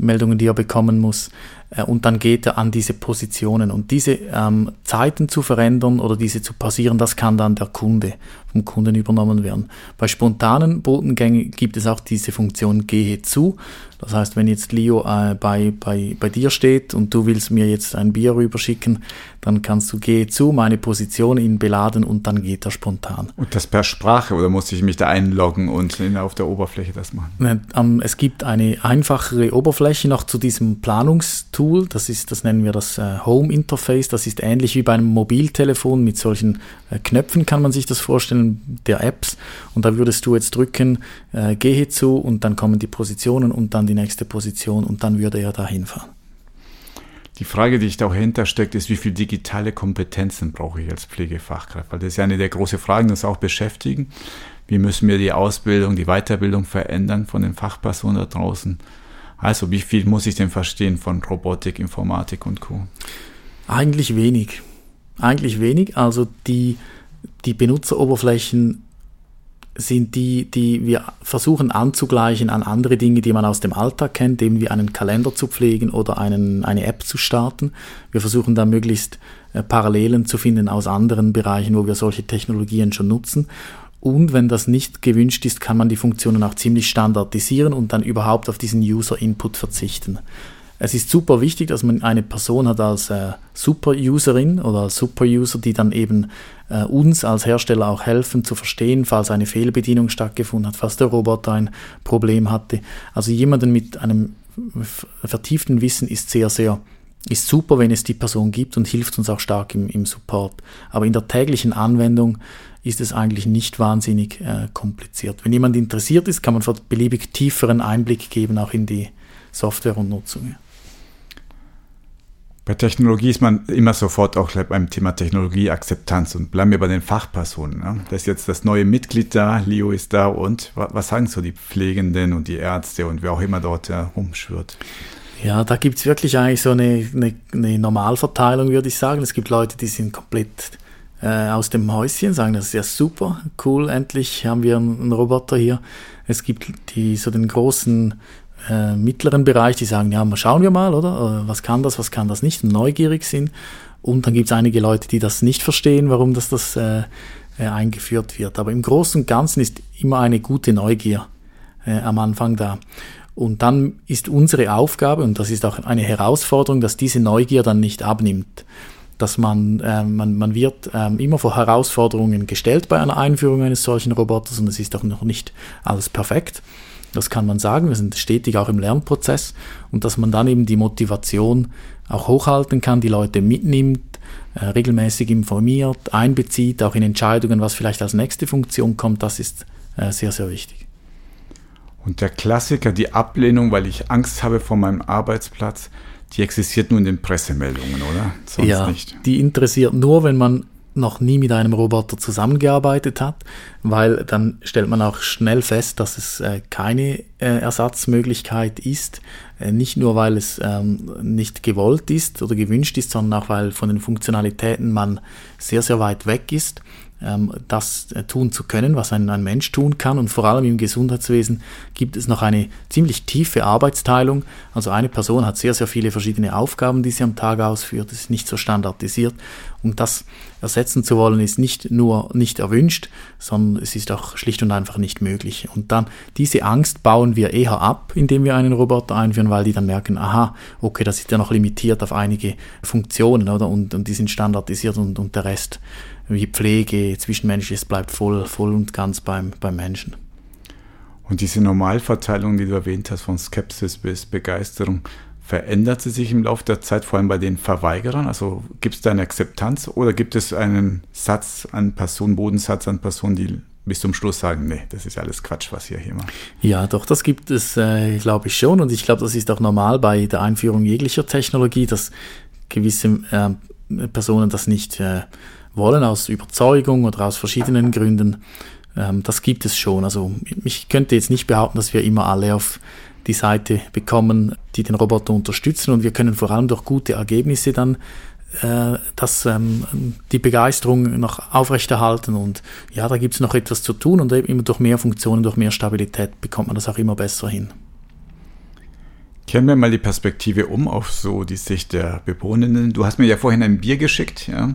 Rückmeldungen, die er bekommen muss. Äh, und dann geht er an diese Positionen. Und diese ähm, Zeiten zu verändern oder diese zu passieren, das kann dann der Kunde vom Kunden übernommen werden. Bei spontanen Botengängen gibt es auch diese Funktion Gehe zu. Das heißt, wenn jetzt Leo äh, bei, bei, bei dir steht und du willst mir jetzt ein Bier rüberschicken, dann kannst du Gehe zu, meine Position ihn beladen und dann geht er spontan. Und das per Sprache oder muss ich mich da einloggen und auf der Oberfläche das machen? Ähm, es gibt eine einfachere Oberfläche noch zu diesem Planungstool. Das ist, das nennen wir das äh, Home Interface. Das ist ähnlich wie bei einem Mobiltelefon mit solchen äh, Knöpfen kann man sich das vorstellen, der Apps. Und da würdest du jetzt drücken, äh, gehe zu und dann kommen die Positionen und dann die nächste Position und dann würde er da hinfahren. Die Frage, die dahinter steckt, ist, wie viel digitale Kompetenzen brauche ich als Pflegefachkraft? Weil das ist ja eine der großen Fragen, die uns auch beschäftigen. Wie müssen wir die Ausbildung, die Weiterbildung verändern von den Fachpersonen da draußen? Also, wie viel muss ich denn verstehen von Robotik, Informatik und Co.? Eigentlich wenig. Eigentlich wenig. Also, die, die Benutzeroberflächen sind die, die wir versuchen anzugleichen an andere Dinge, die man aus dem Alltag kennt, eben wie einen Kalender zu pflegen oder einen, eine App zu starten. Wir versuchen da möglichst äh, Parallelen zu finden aus anderen Bereichen, wo wir solche Technologien schon nutzen. Und wenn das nicht gewünscht ist, kann man die Funktionen auch ziemlich standardisieren und dann überhaupt auf diesen User-Input verzichten. Es ist super wichtig, dass man eine Person hat als äh, Super-Userin oder als Super-User, die dann eben äh, uns als Hersteller auch helfen zu verstehen, falls eine Fehlbedienung stattgefunden hat, falls der Roboter ein Problem hatte. Also jemanden mit einem vertieften Wissen ist sehr, sehr ist super, wenn es die Person gibt und hilft uns auch stark im, im Support. Aber in der täglichen Anwendung ist es eigentlich nicht wahnsinnig äh, kompliziert. Wenn jemand interessiert ist, kann man beliebig tieferen Einblick geben, auch in die Software und Nutzung. Ja. Bei Technologie ist man immer sofort auch beim Thema Technologieakzeptanz und bleiben wir bei den Fachpersonen. Ne? Da ist jetzt das neue Mitglied da, Leo ist da und was sagen so die Pflegenden und die Ärzte und wer auch immer dort herumschwirrt? Ja, da gibt es wirklich eigentlich so eine, eine, eine, Normalverteilung, würde ich sagen. Es gibt Leute, die sind komplett äh, aus dem Häuschen, sagen, das ist ja super, cool, endlich haben wir einen Roboter hier. Es gibt die, so den großen äh, mittleren Bereich, die sagen, ja, mal schauen wir mal, oder? Äh, was kann das, was kann das nicht, neugierig sind. Und dann gibt es einige Leute, die das nicht verstehen, warum das, das äh, äh, eingeführt wird. Aber im Großen und Ganzen ist immer eine gute Neugier äh, am Anfang da. Und dann ist unsere Aufgabe, und das ist auch eine Herausforderung, dass diese Neugier dann nicht abnimmt. Dass man, äh, man, man wird äh, immer vor Herausforderungen gestellt bei einer Einführung eines solchen Roboters und es ist auch noch nicht alles perfekt. Das kann man sagen. Wir sind stetig auch im Lernprozess und dass man dann eben die Motivation auch hochhalten kann, die Leute mitnimmt, äh, regelmäßig informiert, einbezieht, auch in Entscheidungen, was vielleicht als nächste Funktion kommt, das ist äh, sehr, sehr wichtig. Und der Klassiker, die Ablehnung, weil ich Angst habe vor meinem Arbeitsplatz, die existiert nur in den Pressemeldungen, oder? Sonst ja, nicht. die interessiert nur, wenn man noch nie mit einem Roboter zusammengearbeitet hat, weil dann stellt man auch schnell fest, dass es äh, keine äh, Ersatzmöglichkeit ist. Äh, nicht nur, weil es ähm, nicht gewollt ist oder gewünscht ist, sondern auch, weil von den Funktionalitäten man sehr, sehr weit weg ist ähm, das äh, tun zu können, was ein, ein Mensch tun kann. Und vor allem im Gesundheitswesen gibt es noch eine ziemlich tiefe Arbeitsteilung. Also eine Person hat sehr, sehr viele verschiedene Aufgaben, die sie am Tag ausführt. Das ist nicht so standardisiert. Und das ersetzen zu wollen, ist nicht nur nicht erwünscht, sondern es ist auch schlicht und einfach nicht möglich. Und dann diese Angst bauen wir eher ab, indem wir einen Roboter einführen, weil die dann merken, aha, okay, das ist ja noch limitiert auf einige Funktionen, oder? Und, und die sind standardisiert und, und der Rest wie Pflege, Zwischenmenschliches bleibt voll, voll und ganz beim, beim Menschen. Und diese Normalverteilung, die du erwähnt hast, von Skepsis bis Begeisterung, verändert sie sich im Laufe der Zeit, vor allem bei den Verweigerern? Also gibt es da eine Akzeptanz oder gibt es einen Satz an Personen, Bodensatz an Personen, die bis zum Schluss sagen, nee, das ist alles Quatsch, was ihr hier macht? Ja, doch, das gibt es, äh, glaube ich, schon. Und ich glaube, das ist auch normal bei der Einführung jeglicher Technologie, dass gewisse äh, Personen das nicht äh, wollen, aus Überzeugung oder aus verschiedenen Gründen. Ähm, das gibt es schon. Also ich könnte jetzt nicht behaupten, dass wir immer alle auf die Seite bekommen, die den Roboter unterstützen und wir können vor allem durch gute Ergebnisse dann äh, dass ähm, die Begeisterung noch aufrechterhalten und ja, da gibt es noch etwas zu tun und eben durch mehr Funktionen, durch mehr Stabilität bekommt man das auch immer besser hin. Kehren wir mal die Perspektive um auf so die Sicht der Bewohnenden. Du hast mir ja vorhin ein Bier geschickt, ja.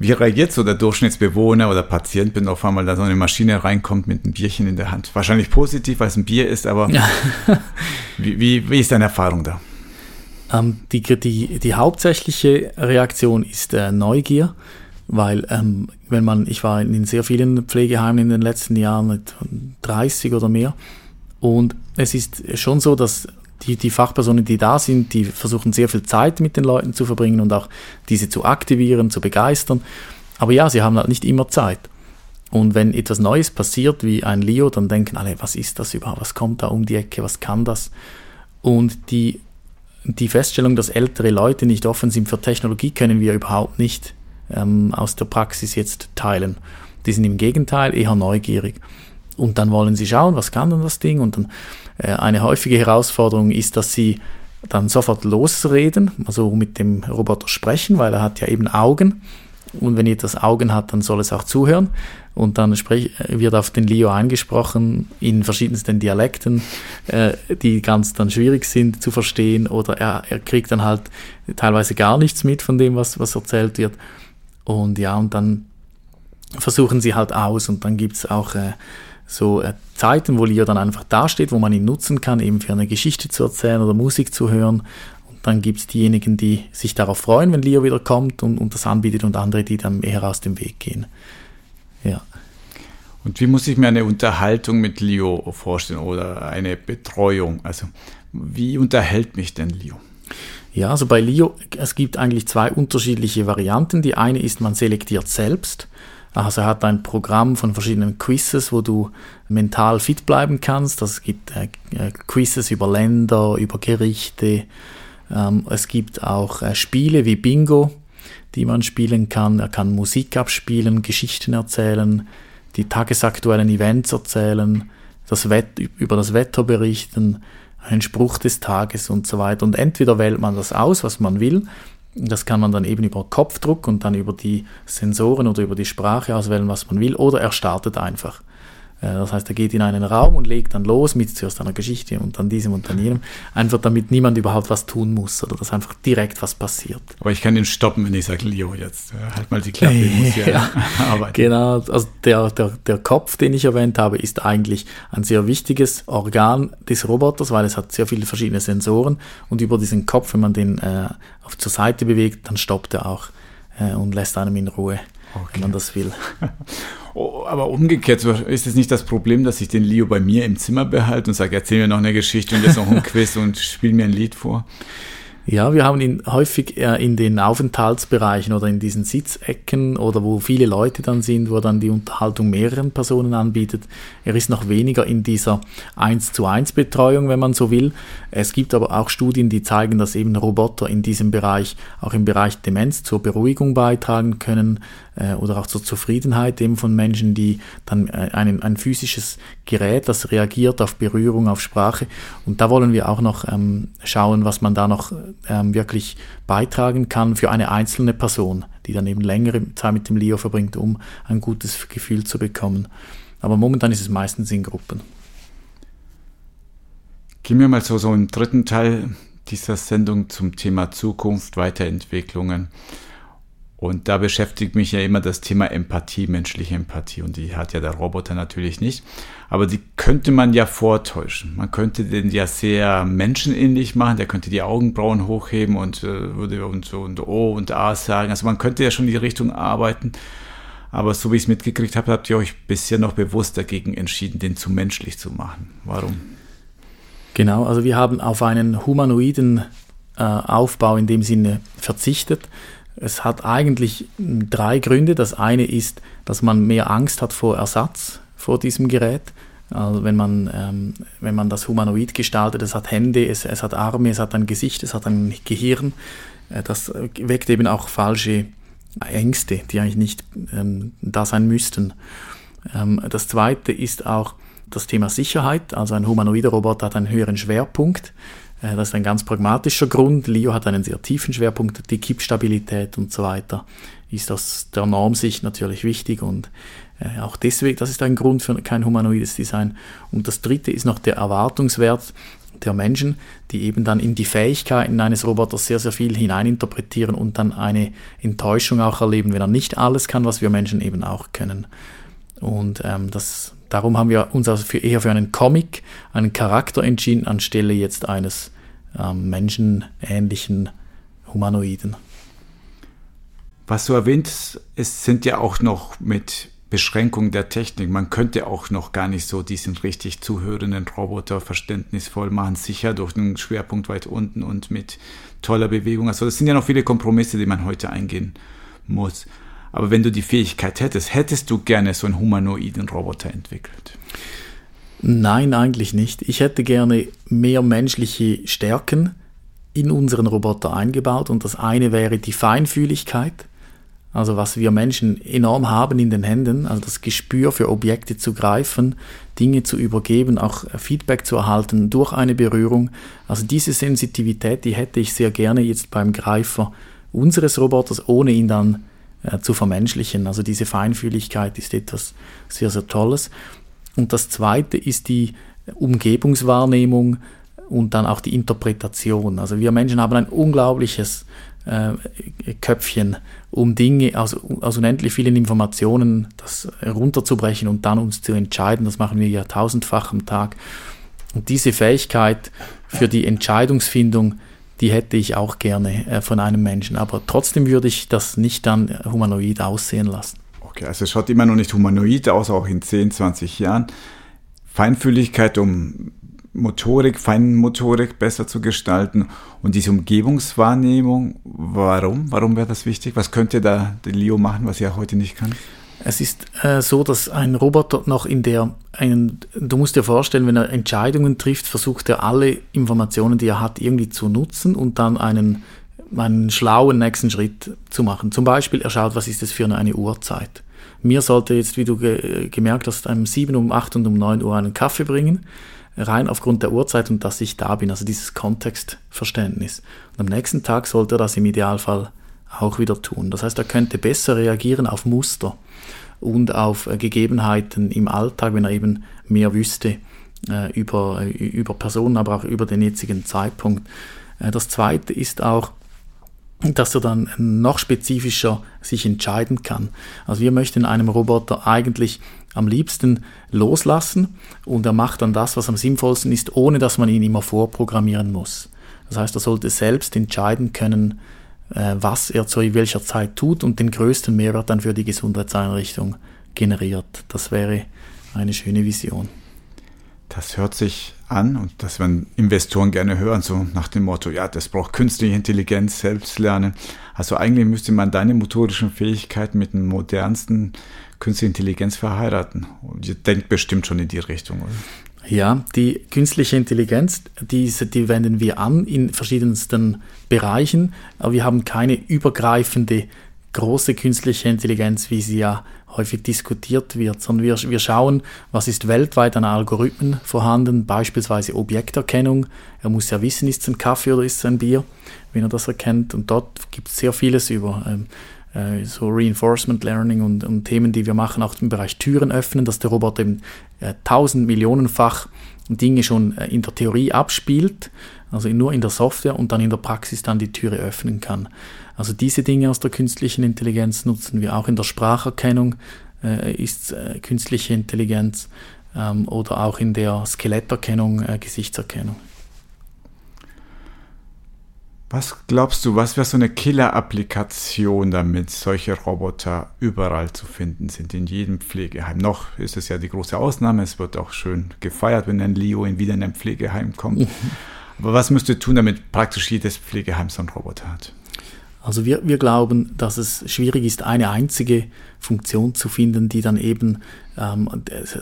Wie reagiert so der Durchschnittsbewohner oder Patient, wenn auf einmal da so eine Maschine reinkommt mit einem Bierchen in der Hand? Wahrscheinlich positiv, weil es ein Bier ist, aber ja. wie, wie, wie, ist deine Erfahrung da? Ähm, die, die, die hauptsächliche Reaktion ist äh, Neugier, weil ähm, wenn man, ich war in sehr vielen Pflegeheimen in den letzten Jahren, mit 30 oder mehr, und es ist schon so, dass die, die Fachpersonen, die da sind, die versuchen sehr viel Zeit mit den Leuten zu verbringen und auch diese zu aktivieren, zu begeistern. Aber ja, sie haben halt nicht immer Zeit. Und wenn etwas Neues passiert, wie ein Leo, dann denken alle, was ist das überhaupt? Was kommt da um die Ecke? Was kann das? Und die, die Feststellung, dass ältere Leute nicht offen sind für Technologie, können wir überhaupt nicht ähm, aus der Praxis jetzt teilen. Die sind im Gegenteil eher neugierig. Und dann wollen sie schauen, was kann denn das Ding? Und dann eine häufige Herausforderung ist, dass sie dann sofort losreden, also mit dem Roboter sprechen, weil er hat ja eben Augen. Und wenn etwas Augen hat, dann soll es auch zuhören. Und dann wird auf den Leo eingesprochen in verschiedensten Dialekten, äh, die ganz dann schwierig sind zu verstehen. Oder er, er kriegt dann halt teilweise gar nichts mit von dem, was, was erzählt wird. Und ja, und dann versuchen sie halt aus. Und dann gibt es auch äh, so äh, Zeiten, wo Leo dann einfach dasteht, wo man ihn nutzen kann, eben für eine Geschichte zu erzählen oder Musik zu hören. Und dann gibt es diejenigen, die sich darauf freuen, wenn Leo wieder kommt und, und das anbietet und andere, die dann eher aus dem Weg gehen. Ja. Und wie muss ich mir eine Unterhaltung mit Leo vorstellen oder eine Betreuung? Also wie unterhält mich denn Leo? Ja, also bei Leo, es gibt eigentlich zwei unterschiedliche Varianten. Die eine ist, man selektiert selbst. Also er hat ein Programm von verschiedenen Quizzes, wo du mental fit bleiben kannst. Das gibt äh, äh, Quizzes über Länder, über Gerichte. Ähm, es gibt auch äh, Spiele wie Bingo, die man spielen kann. Er kann Musik abspielen, Geschichten erzählen, die tagesaktuellen Events erzählen, das Wett über das Wetter berichten, einen Spruch des Tages und so weiter. Und entweder wählt man das aus, was man will, Das kann man dann eben über Kopfdruck und dann über die Sensoren oder über die Sprache auswählen, was man will, oder er startet einfach. Äh, das heißt, er geht in einen Raum und legt dann los mit zuerst einer Geschichte und dann diesem und dann jenem, einfach damit niemand überhaupt was tun muss oder dass einfach direkt was passiert. Aber ich kann ihn stoppen, wenn ich sage, Leo, jetzt äh, halt mal die Klappe, ich muss ja, ja arbeiten. Genau, also der, der, der Kopf, den ich erwähnt habe, ist eigentlich ein sehr wichtiges Organ des Roboters, weil es hat sehr viele verschiedene Sensoren und über diesen Kopf, wenn man den äh, auf zur Seite bewegt, dann stoppt er auch äh, und lässt einem in Ruhe, okay. wenn man das will. Oh, aber umgekehrt ist es nicht das Problem, dass ich den Leo bei mir im Zimmer behalte und sage, erzähl mir noch eine Geschichte und jetzt noch ein Quiz und spiel mir ein Lied vor. Ja, wir haben ihn häufig in den Aufenthaltsbereichen oder in diesen Sitzecken oder wo viele Leute dann sind, wo er dann die Unterhaltung mehreren Personen anbietet. Er ist noch weniger in dieser 1 zu 1 Betreuung, wenn man so will. Es gibt aber auch Studien, die zeigen, dass eben Roboter in diesem Bereich, auch im Bereich Demenz, zur Beruhigung beitragen können äh, oder auch zur Zufriedenheit eben von Menschen, die dann äh, ein, physisches Gerät, das reagiert auf Berührung, auf Sprache. Und da wollen wir auch noch ähm, schauen, was man da noch ähm, wirklich beitragen kann für eine einzelne Person, die dann eben längere Zeit mit dem Leo verbringt, um ein gutes Gefühl zu bekommen. Aber momentan ist es meistens in Gruppen. Gehen wir mal so, so im dritten Teil dieser Sendung zum Thema Zukunft, Weiterentwicklungen. Und da beschäftigt mich ja immer das Thema Empathie, menschliche Empathie. Und die hat ja der Roboter natürlich nicht. Aber die könnte man ja vortäuschen. Man könnte den ja sehr menschenähnlich machen. Der könnte die Augenbrauen hochheben und äh, würde und so und O und A sagen. Also man könnte ja schon in die Richtung arbeiten. Aber so wie ich es mitgekriegt habe, habt ihr euch bisher noch bewusst dagegen entschieden, den zu menschlich zu machen. Warum? Genau, also wir haben auf einen humanoiden äh, Aufbau in dem Sinne verzichtet es hat eigentlich drei Gründe. Das eine ist, dass man mehr Angst hat vor Ersatz vor diesem Gerät. Also wenn man, ähm, wenn man das humanoid gestaltet, es hat Hände, es, es hat Arme, es hat ein Gesicht, es hat ein Gehirn. Äh, das weckt eben auch falsche Ängste, die eigentlich nicht ähm, da sein müssten. Ähm, das zweite ist auch das Thema Sicherheit. Also ein humanoider Roboter hat einen höheren Schwerpunkt. Äh, das ist ein ganz pragmatischer Grund. Leo hat einen sehr tiefen Schwerpunkt, die Kippstabilität und so weiter ist aus der Normsicht natürlich wichtig und äh, auch deswegen, das ist ein Grund für kein humanoides Design. Und das dritte ist noch der Erwartungswert der Menschen, die eben dann in die Fähigkeiten eines Roboters sehr, sehr viel hineininterpretieren und dann eine Enttäuschung auch erleben, wenn er nicht alles kann, was wir Menschen eben auch können. Und ähm, das Darum haben wir uns also für, eher für einen Comic, einen Charakter entschieden, anstelle jetzt eines ähm, menschenähnlichen Humanoiden. Was du erwähnt, es sind ja auch noch mit Beschränkung der Technik. Man könnte auch noch gar nicht so diesen richtig zuhörenden Roboter verständnisvoll machen, sicher durch einen Schwerpunkt weit unten und mit toller Bewegung. Also das sind ja noch viele Kompromisse, die man heute eingehen muss. Aber wenn du die Fähigkeit hättest, hättest du gerne so einen humanoiden Roboter entwickelt? Nein, eigentlich nicht. Ich hätte gerne mehr menschliche Stärken in unseren Roboter eingebaut und das eine wäre die Feinfühligkeit, also was wir Menschen enorm haben in den Händen, also das Gespür für Objekte zu greifen, Dinge zu übergeben, auch Feedback zu erhalten durch eine Berührung. Also diese Sensitivität, die hätte ich sehr gerne jetzt beim Greifer unseres Roboters, ohne ihn dann äh, zu vermenschlichen. Also diese Feinfühligkeit ist etwas sehr, sehr Tolles. Und das Zweite ist die Umgebungswahrnehmung und dann auch die Interpretation. Also wir Menschen haben ein unglaubliches äh, Köpfchen, um Dinge aus, aus unendlich vielen Informationen das runterzubrechen und dann uns zu entscheiden. Das machen wir ja tausendfach am Tag. Und diese Fähigkeit für die Entscheidungsfindung die hätte ich auch gerne äh, von einem Menschen. Aber trotzdem würde ich das nicht dann humanoid aussehen lassen. Okay, also es schaut immer noch nicht humanoid aus, auch in 10, 20 Jahren. Feinfühligkeit, um Motorik, Feinmotorik besser zu gestalten und diese Umgebungswahrnehmung, warum? Warum wäre das wichtig? Was könnte da der Leo machen, was er heute nicht kann? Es ist äh, so, dass ein Roboter noch in der, einen, du musst dir vorstellen, wenn er Entscheidungen trifft, versucht er alle Informationen, die er hat, irgendwie zu nutzen und dann einen, einen schlauen nächsten Schritt zu machen. Zum Beispiel, er schaut, was ist das für eine, eine Uhrzeit. Mir sollte jetzt, wie du ge gemerkt hast, um 7, um 8 und um 9 Uhr einen Kaffee bringen. rein aufgrund der Uhrzeit und dass ich da bin, also dieses Kontextverständnis. Und am nächsten Tag sollte er das im Idealfall auch wieder tun. Das heißt, er könnte besser reagieren auf Muster und auf äh, Gegebenheiten im Alltag, wenn er eben mehr wüsste äh, über, äh, über Personen, aber auch über den jetzigen Zeitpunkt. Äh, das Zweite ist auch, dass er dann noch spezifischer sich entscheiden kann. Also wir möchten einem Roboter eigentlich am liebsten loslassen und er macht dann das, was am sinnvollsten ist, ohne dass man ihn immer vorprogrammieren muss. Das heißt, er sollte selbst entscheiden können, was er zu welcher Zeit tut und den größten Mehrwert dann für die Gesundheitseinrichtung generiert. Das wäre eine schöne Vision. Das hört sich an und das werden Investoren gerne hören, so nach dem Motto, ja, das braucht künstliche Intelligenz, Selbstlernen. Also eigentlich müsste man deine motorischen Fähigkeiten mit den modernsten künstliche Intelligenz verheiraten. Und ihr denkt bestimmt schon in die Richtung, oder? Ja, die künstliche Intelligenz, diese, die wenden wir an in verschiedensten Bereichen, aber wir haben keine übergreifende große künstliche Intelligenz, wie sie ja häufig diskutiert wird, sondern wir, wir schauen, was ist weltweit an Algorithmen vorhanden, beispielsweise Objekterkennung. Er muss ja wissen, ist es ein Kaffee oder ist es ein Bier, wenn er das erkennt. Und dort gibt es sehr vieles über ähm, äh, so Reinforcement Learning und, und, Themen, die wir machen, auch im Bereich Türen öffnen, dass der Roboter eben äh, tausend Millionenfach Dinge schon äh, in der Theorie abspielt, also nur in der Software und dann in der Praxis dann die Türe öffnen kann. Also diese Dinge aus der künstlichen Intelligenz nutzen wir auch in der Spracherkennung, äh, ist äh, künstliche Intelligenz ähm, oder auch in der Skeletterkennung, äh, Gesichtserkennung. Was glaubst du, was wäre so eine Killer-Applikation, damit solche Roboter überall zu finden sind, in jedem Pflegeheim? Noch ist es ja die große Ausnahme, es wird auch schön gefeiert, wenn ein Leo in wieder in ein Pflegeheim kommt. Aber was müsste tun, damit praktisch jedes Pflegeheim so einen Roboter hat? Also wir, wir glauben, dass es schwierig ist, eine einzige Funktion zu finden, die dann eben ähm,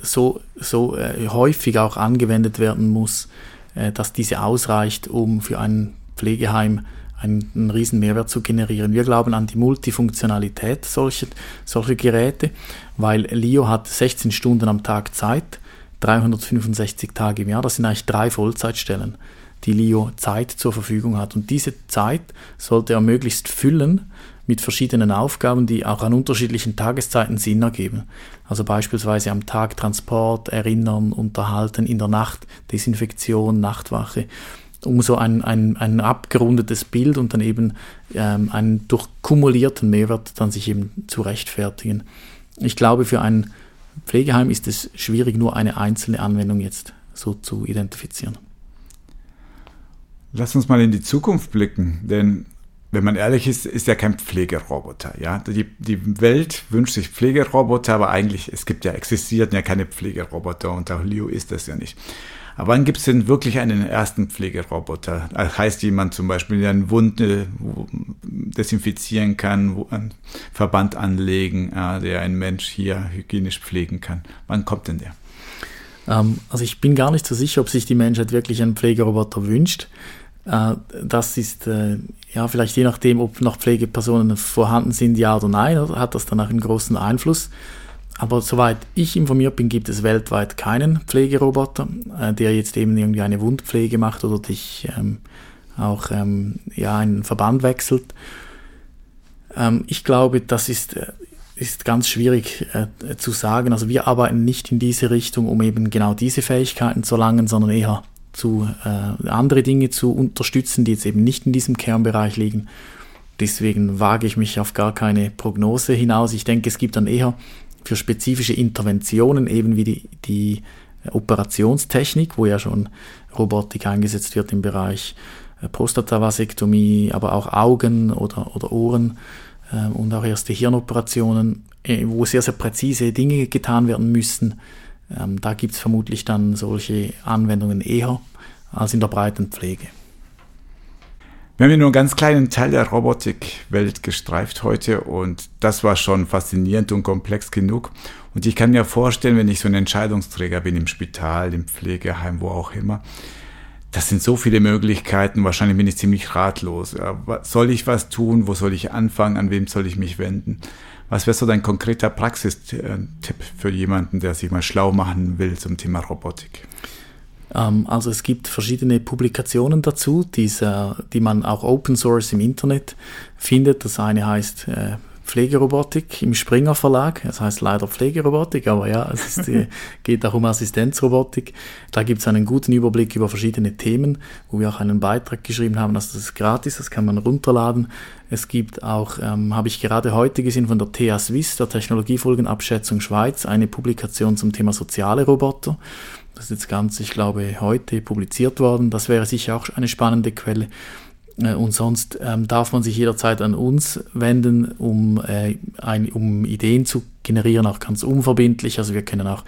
so, so äh, häufig auch angewendet werden muss, äh, dass diese ausreicht, um für ein Pflegeheim einen, einen riesen Mehrwert zu generieren. Wir glauben an die Multifunktionalität solcher, solcher Geräte, weil Leo hat 16 Stunden am Tag Zeit, 365 Tage im Jahr, das sind eigentlich drei Vollzeitstellen die Leo Zeit zur Verfügung hat. Und diese Zeit sollte er möglichst füllen mit verschiedenen Aufgaben, die auch an unterschiedlichen Tageszeiten Sinn ergeben. Also beispielsweise am Tag Transport, Erinnern, Unterhalten, in der Nacht Desinfektion, Nachtwache, um so ein, ein, ein abgerundetes Bild und dann eben ähm, einen durch kumulierten Mehrwert dann sich eben zu rechtfertigen. Ich glaube, für ein Pflegeheim ist es schwierig, nur eine einzelne Anwendung jetzt so zu identifizieren. Lass uns mal in die Zukunft blicken, denn wenn man ehrlich ist, ist ja kein Pflegeroboter. Ja? Die, die Welt wünscht sich Pflegeroboter, aber eigentlich, es gibt ja, existiert ja keine Pflegeroboter und auch Leo ist das ja nicht. Aber wann gibt es denn wirklich einen ersten Pflegeroboter? Das heißt jemand zum Beispiel, der eine Wunde desinfizieren kann, einen Verband anlegen, der ein Mensch hier hygienisch pflegen kann. Wann kommt denn der? Ähm, also ich bin gar nicht so sicher, ob sich die Menschheit wirklich einen Pflegeroboter wünscht. Äh, das ist äh, ja vielleicht je nachdem, ob noch Pflegepersonen vorhanden sind, ja oder nein, hat das dann auch einen großen Einfluss. Aber soweit ich informiert bin, gibt es weltweit keinen Pflegeroboter, äh, der jetzt eben irgendwie eine Wundpflege macht oder dich ähm, auch ähm, ja, einen Verband wechselt. Ähm, ich glaube, das ist, ist ganz schwierig äh, zu sagen. Also wir arbeiten nicht in diese Richtung, um eben genau diese Fähigkeiten zu erlangen, sondern eher zu äh, andere Dinge zu unterstützen, die jetzt eben nicht in diesem Kernbereich liegen. Deswegen wage ich mich auf gar keine Prognose hinaus. Ich denke, es gibt dann eher für spezifische Interventionen, eben wie die, die Operationstechnik, wo ja schon Robotik eingesetzt wird im Bereich äh, Prostatavasektomie, aber auch Augen oder, oder Ohren äh, und auch erste Hirnoperationen, äh, wo sehr, sehr präzise Dinge getan werden müssen ähm, da gibt es vermutlich dann solche Anwendungen eher als in der breiten Pflege. Wir haben ja nur einen ganz kleinen Teil der Robotikwelt gestreift heute und das war schon faszinierend und komplex genug. Und ich kann mir vorstellen, wenn ich so ein Entscheidungsträger bin im Spital, im Pflegeheim, wo auch immer, das sind so viele Möglichkeiten, wahrscheinlich bin ich ziemlich ratlos. Soll ich was tun? Wo soll ich anfangen? An wem soll ich mich wenden? Was wäre so dein konkreter Praxistipp für jemanden, der sich mal schlau machen will zum Thema Robotik? Ähm, also es gibt verschiedene Publikationen dazu, die man auch Open Source im Internet findet. Das eine heißt äh, Pflegerobotik im Springer Verlag. Das heißt leider Pflegerobotik, aber ja, es ist, äh, geht auch um Assistenzrobotik. Da gibt es einen guten Überblick über verschiedene Themen, wo wir auch einen Beitrag geschrieben haben. Also das ist gratis, das kann man runterladen. Es gibt auch, ähm, habe ich gerade heute gesehen, von der TH Swiss, der Technologiefolgenabschätzung Schweiz, eine Publikation zum Thema soziale Roboter. Das ist jetzt ganz, ich glaube, heute publiziert worden. Das wäre sicher auch eine spannende Quelle. Äh, und sonst ähm, darf man sich jederzeit an uns wenden, um, äh, ein, um Ideen zu generieren, auch ganz unverbindlich. Also wir können auch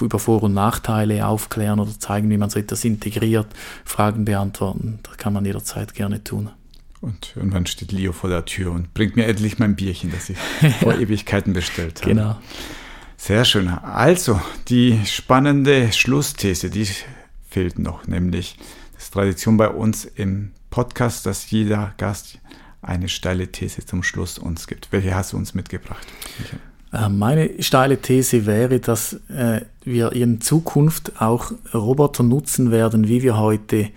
über Vor- und Nachteile aufklären oder zeigen, wie man so etwas integriert, Fragen beantworten. Das kann man jederzeit gerne tun. Und irgendwann steht Leo vor der Tür und bringt mir endlich mein Bierchen, das ich vor Ewigkeiten bestellt habe. Genau. Sehr schön. Also, die spannende Schlussthese, die fehlt noch, nämlich, das ist Tradition bei uns im Podcast, dass jeder Gast eine steile These zum Schluss uns gibt. Welche hast du uns mitgebracht? Äh, meine steile These wäre, dass äh, wir in Zukunft auch Roboter nutzen werden, wie wir heute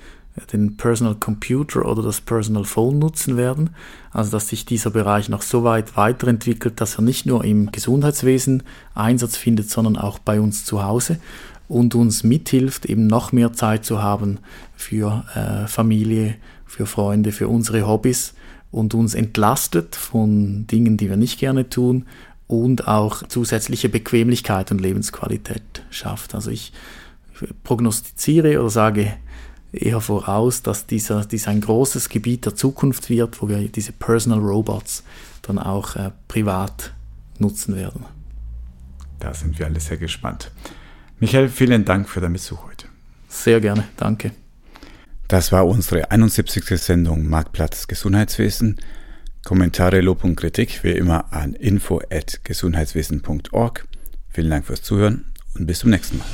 den Personal Computer oder das Personal Phone nutzen werden. Also dass sich dieser Bereich noch so weit weiterentwickelt, dass er nicht nur im Gesundheitswesen Einsatz findet, sondern auch bei uns zu Hause und uns mithilft, eben noch mehr Zeit zu haben für äh, Familie, für Freunde, für unsere Hobbys und uns entlastet von Dingen, die wir nicht gerne tun und auch zusätzliche Bequemlichkeit und Lebensqualität schafft. Also ich prognostiziere oder sage eher voraus, dass dieser, dies ein großes Gebiet der Zukunft wird, wo wir diese Personal Robots dann auch äh, privat nutzen werden. Da sind wir alle sehr gespannt. Michael, vielen Dank für deinen Besuch heute. Sehr gerne, danke. Das war unsere 71. Sendung Marktplatz Gesundheitswesen. Kommentare, Lob und Kritik wie immer an info@gesundheitswesen.org. Vielen Dank fürs Zuhören und bis zum nächsten Mal.